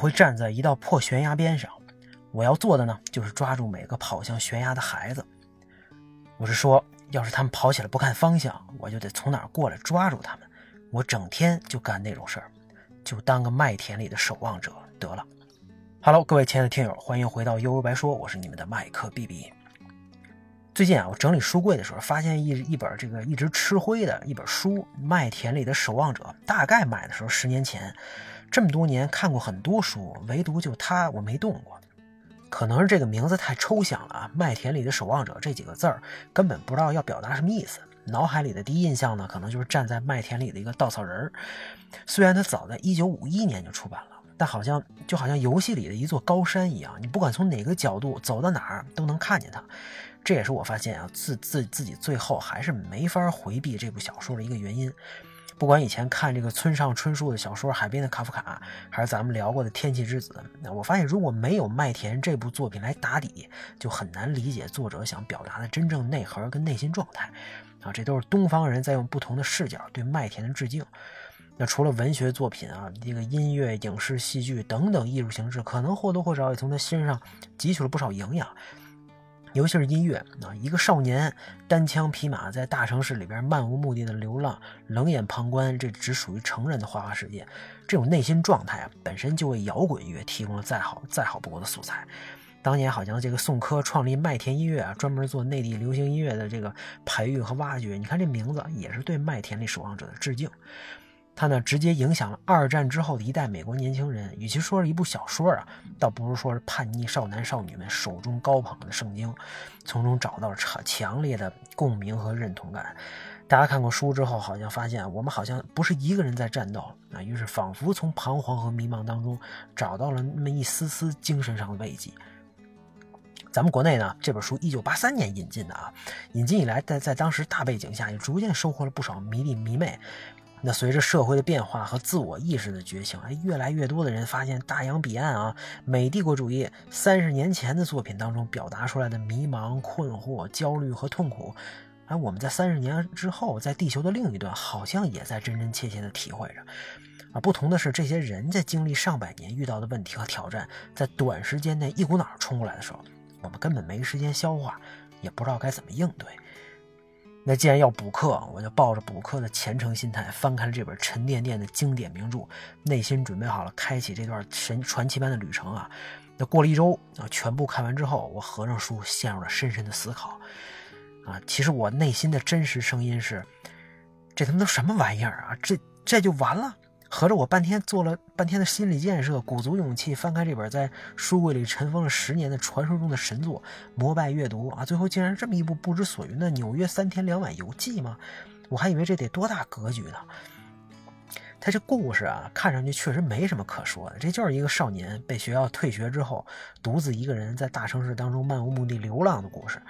会站在一道破悬崖边上，我要做的呢，就是抓住每个跑向悬崖的孩子。我是说，要是他们跑起来不看方向，我就得从哪儿过来抓住他们。我整天就干那种事儿，就当个麦田里的守望者得了。Hello，各位亲爱的听友，欢迎回到悠悠白说，我是你们的麦克 B B。最近啊，我整理书柜的时候，发现一一本这个一直吃灰的一本书《麦田里的守望者》。大概买的时候十年前，这么多年看过很多书，唯独就它我没动过。可能是这个名字太抽象了啊，《麦田里的守望者》这几个字儿根本不知道要表达什么意思。脑海里的第一印象呢，可能就是站在麦田里的一个稻草人儿。虽然它早在一九五一年就出版了，但好像就好像游戏里的一座高山一样，你不管从哪个角度走到哪儿都能看见它。这也是我发现啊，自自自己最后还是没法回避这部小说的一个原因。不管以前看这个村上春树的小说《海边的卡夫卡》，还是咱们聊过的《天气之子》，我发现如果没有麦田这部作品来打底，就很难理解作者想表达的真正内核跟内心状态。啊，这都是东方人在用不同的视角对麦田的致敬。那除了文学作品啊，这个音乐、影视、戏剧等等艺术形式，可能或多或少也从他身上汲取了不少营养。尤其是音乐啊，一个少年单枪匹马在大城市里边漫无目的的流浪，冷眼旁观这只属于成人的花花世界，这种内心状态啊，本身就为摇滚乐提供了再好再好不过的素材。当年好像这个宋柯创立麦田音乐啊，专门做内地流行音乐的这个培育和挖掘，你看这名字也是对麦田里守望者的致敬。它呢，直接影响了二战之后的一代美国年轻人。与其说是一部小说啊，倒不如说是叛逆少男少女们手中高捧的圣经，从中找到了强强烈的共鸣和认同感。大家看过书之后，好像发现我们好像不是一个人在战斗啊，于是仿佛从彷徨和迷茫当中找到了那么一丝丝精神上的慰藉。咱们国内呢，这本书一九八三年引进的啊，引进以来，在在当时大背景下，也逐渐收获了不少迷弟迷妹。那随着社会的变化和自我意识的觉醒，哎，越来越多的人发现大洋彼岸啊，美帝国主义三十年前的作品当中表达出来的迷茫、困惑、焦虑和痛苦，哎，我们在三十年之后，在地球的另一端，好像也在真真切切的体会着。啊，不同的是，这些人在经历上百年遇到的问题和挑战，在短时间内一股脑冲过来的时候，我们根本没时间消化，也不知道该怎么应对。那既然要补课，我就抱着补课的虔诚心态，翻开了这本沉甸甸的经典名著，内心准备好了开启这段神传奇般的旅程啊！那过了一周啊，全部看完之后，我合上书，陷入了深深的思考。啊，其实我内心的真实声音是：这他妈都什么玩意儿啊？这这就完了？合着我半天做了半天的心理建设，鼓足勇气翻开这本在书柜里尘封了十年的传说中的神作，膜拜阅读啊！最后竟然这么一部不知所云的《纽约三天两晚游记》吗？我还以为这得多大格局呢。他这故事啊，看上去确实没什么可说的，这就是一个少年被学校退学之后，独自一个人在大城市当中漫无目的流浪的故事。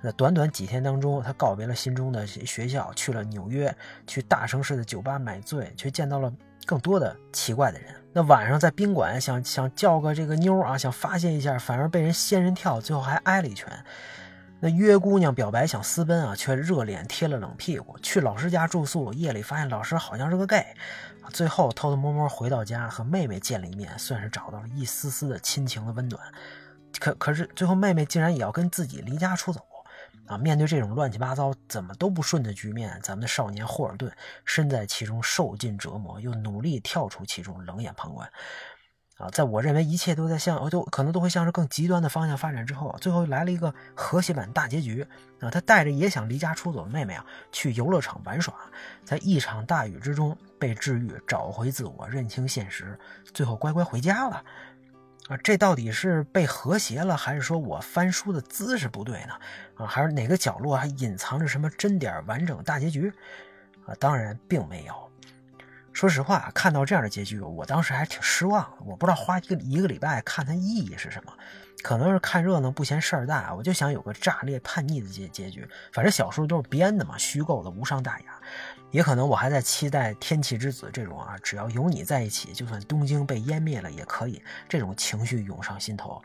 那短短几天当中，他告别了心中的学校，去了纽约，去大城市的酒吧买醉，却见到了。更多的奇怪的人，那晚上在宾馆想想叫个这个妞啊，想发泄一下，反而被人仙人跳，最后还挨了一拳。那约姑娘表白想私奔啊，却热脸贴了冷屁股。去老师家住宿，夜里发现老师好像是个 gay，最后偷偷摸摸回到家和妹妹见了一面，算是找到了一丝丝的亲情的温暖。可可是最后妹妹竟然也要跟自己离家出走。啊，面对这种乱七八糟、怎么都不顺的局面，咱们的少年霍尔顿身在其中，受尽折磨，又努力跳出其中，冷眼旁观。啊，在我认为一切都在向都可能都会向着更极端的方向发展之后，最后来了一个和谐版大结局。啊，他带着也想离家出走的妹妹啊，去游乐场玩耍，在一场大雨之中被治愈，找回自我，认清现实，最后乖乖回家了。啊，这到底是被和谐了，还是说我翻书的姿势不对呢？啊，还是哪个角落还隐藏着什么真点完整大结局？啊，当然并没有。说实话，看到这样的结局，我当时还挺失望。我不知道花一个一个礼拜看它意义是什么，可能是看热闹不嫌事儿大，我就想有个炸裂叛逆的结结局。反正小说都是编的嘛，虚构的，无伤大雅。也可能我还在期待《天气之子》这种啊，只要有你在一起，就算东京被湮灭了也可以，这种情绪涌上心头。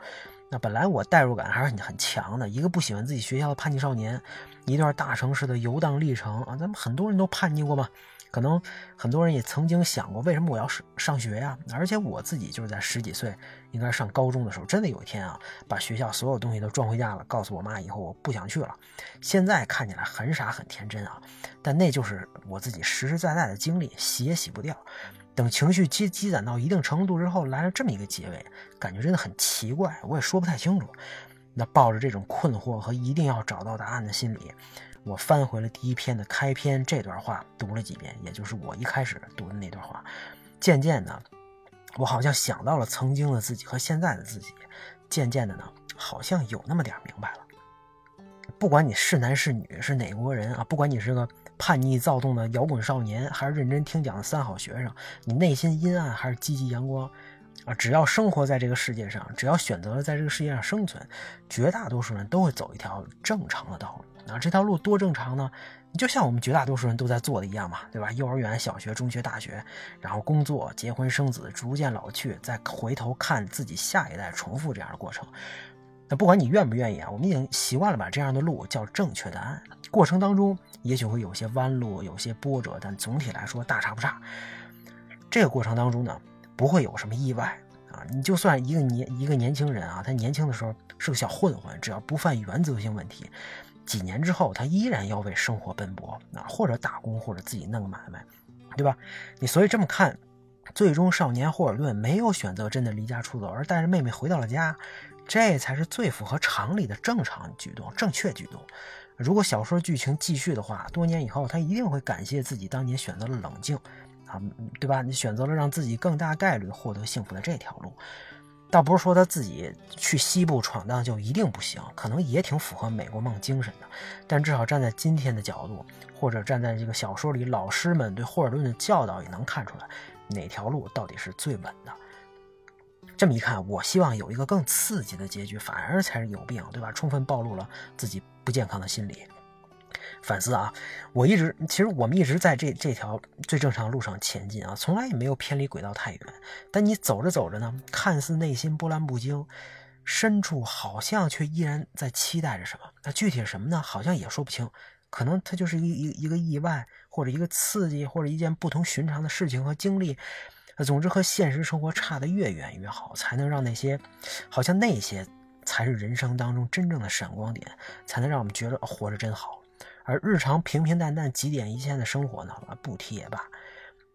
那本来我代入感还是很很强的，一个不喜欢自己学校的叛逆少年，一段大城市的游荡历程啊，咱们很多人都叛逆过嘛，可能很多人也曾经想过，为什么我要上上学呀？而且我自己就是在十几岁，应该上高中的时候，真的有一天啊，把学校所有东西都装回家了，告诉我妈以后我不想去了。现在看起来很傻很天真啊，但那就是我自己实实在在的经历，洗也洗不掉。等情绪积积攒到一定程度之后，来了这么一个结尾，感觉真的很奇怪，我也说不太清楚。那抱着这种困惑和一定要找到答案的心理。我翻回了第一篇的开篇这段话，读了几遍，也就是我一开始读的那段话。渐渐的，我好像想到了曾经的自己和现在的自己。渐渐的呢，好像有那么点明白了。不管你是男是女，是哪国人啊，不管你是个叛逆躁动的摇滚少年，还是认真听讲的三好学生，你内心阴暗还是积极阳光啊，只要生活在这个世界上，只要选择了在这个世界上生存，绝大多数人都会走一条正常的道路。那这条路多正常呢？就像我们绝大多数人都在做的一样嘛，对吧？幼儿园、小学、中学、大学，然后工作、结婚、生子，逐渐老去，再回头看自己下一代，重复这样的过程。那不管你愿不愿意啊，我们已经习惯了把这样的路叫正确答案。过程当中也许会有些弯路，有些波折，但总体来说大差不差。这个过程当中呢，不会有什么意外啊。你就算一个年一个年轻人啊，他年轻的时候是个小混混，只要不犯原则性问题。几年之后，他依然要为生活奔波啊，或者打工，或者自己弄个买卖，对吧？你所以这么看，最终少年霍尔顿没有选择真的离家出走，而带着妹妹回到了家，这才是最符合常理的正常举动、正确举动。如果小说剧情继续的话，多年以后他一定会感谢自己当年选择了冷静啊，对吧？你选择了让自己更大概率获得幸福的这条路。倒不是说他自己去西部闯荡就一定不行，可能也挺符合美国梦精神的。但至少站在今天的角度，或者站在这个小说里老师们对霍尔顿的教导，也能看出来哪条路到底是最稳的。这么一看，我希望有一个更刺激的结局，反而才是有病，对吧？充分暴露了自己不健康的心理。反思啊，我一直其实我们一直在这这条最正常的路上前进啊，从来也没有偏离轨道太远。但你走着走着呢，看似内心波澜不惊，深处好像却依然在期待着什么。那具体什么呢？好像也说不清。可能它就是一一一个意外，或者一个刺激，或者一件不同寻常的事情和经历。总之和现实生活差得越远越好，才能让那些好像那些才是人生当中真正的闪光点，才能让我们觉得活着真好。而日常平平淡淡、几点一线的生活呢？不提也罢。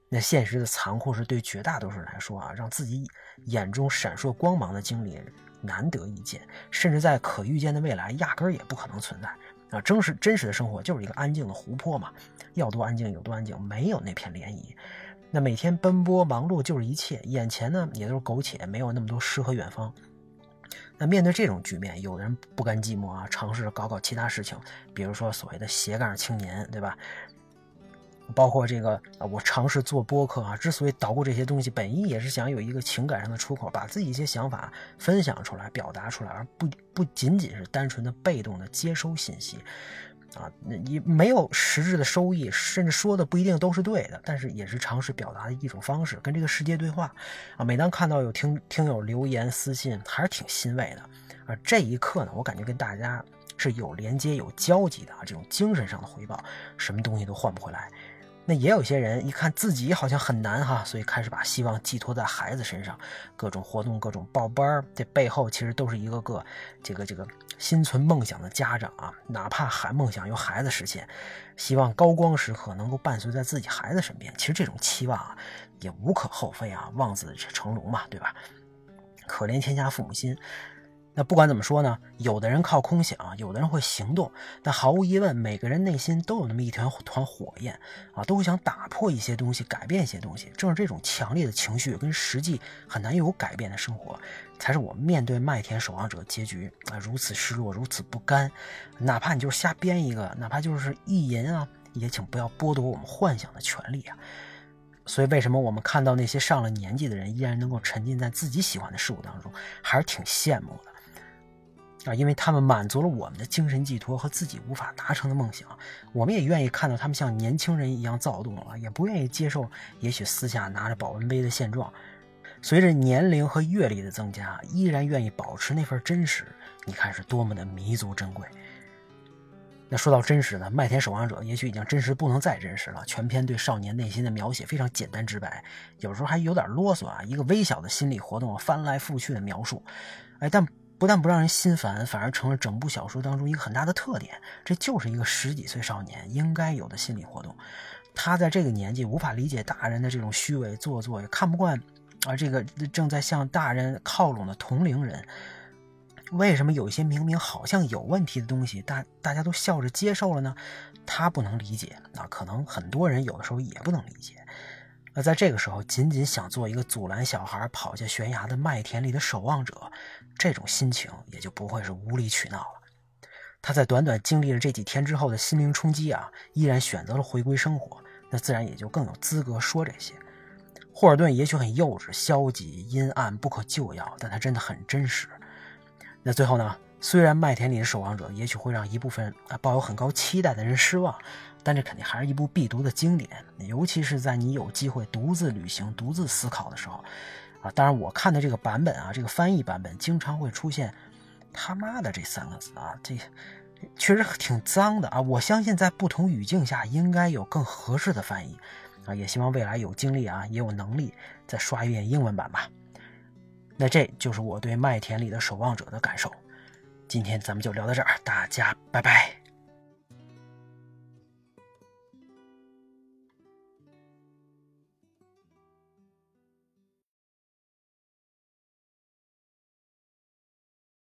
那现实的残酷是对绝大多数人来说啊，让自己眼中闪烁光芒的经历难得一见，甚至在可预见的未来压根儿也不可能存在啊！真实真实的生活就是一个安静的湖泊嘛，要多安静有多安静，没有那片涟漪。那每天奔波忙碌就是一切，眼前呢也都是苟且，没有那么多诗和远方。那面对这种局面，有的人不甘寂寞啊，尝试着搞搞其他事情，比如说所谓的斜杠青年，对吧？包括这个啊，我尝试做播客啊，之所以捣鼓这些东西，本意也是想有一个情感上的出口，把自己一些想法分享出来、表达出来，而不不仅仅是单纯的被动的接收信息。啊，你没有实质的收益，甚至说的不一定都是对的，但是也是尝试表达的一种方式，跟这个世界对话。啊，每当看到有听听友留言私信，还是挺欣慰的。啊，这一刻呢，我感觉跟大家是有连接、有交集的啊，这种精神上的回报，什么东西都换不回来。那也有些人一看自己好像很难哈，所以开始把希望寄托在孩子身上，各种活动、各种报班这背后其实都是一个个这个这个心存梦想的家长啊，哪怕喊梦想由孩子实现，希望高光时刻能够伴随在自己孩子身边。其实这种期望啊，也无可厚非啊，望子成龙嘛，对吧？可怜天下父母心。那不管怎么说呢，有的人靠空想，有的人会行动。那毫无疑问，每个人内心都有那么一团团火焰啊，都会想打破一些东西，改变一些东西。正是这种强烈的情绪跟实际很难有改变的生活，才是我们面对麦田守望者结局啊如此失落，如此不甘。哪怕你就是瞎编一个，哪怕就是意淫啊，也请不要剥夺我们幻想的权利啊。所以，为什么我们看到那些上了年纪的人依然能够沉浸在自己喜欢的事物当中，还是挺羡慕的。啊，因为他们满足了我们的精神寄托和自己无法达成的梦想，我们也愿意看到他们像年轻人一样躁动了，也不愿意接受也许私下拿着保温杯的现状。随着年龄和阅历的增加，依然愿意保持那份真实，你看是多么的弥足珍贵。那说到真实呢，《麦田守望者》也许已经真实不能再真实了。全篇对少年内心的描写非常简单直白，有时候还有点啰嗦啊，一个微小的心理活动翻来覆去的描述，哎，但不但不让人心烦，反而成了整部小说当中一个很大的特点。这就是一个十几岁少年应该有的心理活动。他在这个年纪无法理解大人的这种虚伪做作，也看不惯啊这个正在向大人靠拢的同龄人。为什么有一些明明好像有问题的东西，大大家都笑着接受了呢？他不能理解啊，可能很多人有的时候也不能理解。那在这个时候，仅仅想做一个阻拦小孩跑下悬崖的麦田里的守望者，这种心情也就不会是无理取闹了。他在短短经历了这几天之后的心灵冲击啊，依然选择了回归生活，那自然也就更有资格说这些。霍尔顿也许很幼稚、消极、阴暗、不可救药，但他真的很真实。那最后呢？虽然麦田里的守望者也许会让一部分啊抱有很高期待的人失望，但这肯定还是一部必读的经典。尤其是在你有机会独自旅行、独自思考的时候，啊，当然我看的这个版本啊，这个翻译版本经常会出现“他妈的”这三个字啊，这确实挺脏的啊。我相信在不同语境下应该有更合适的翻译啊。也希望未来有精力啊，也有能力再刷一遍英文版吧。那这就是我对麦田里的守望者的感受。今天咱们就聊到这儿，大家拜拜。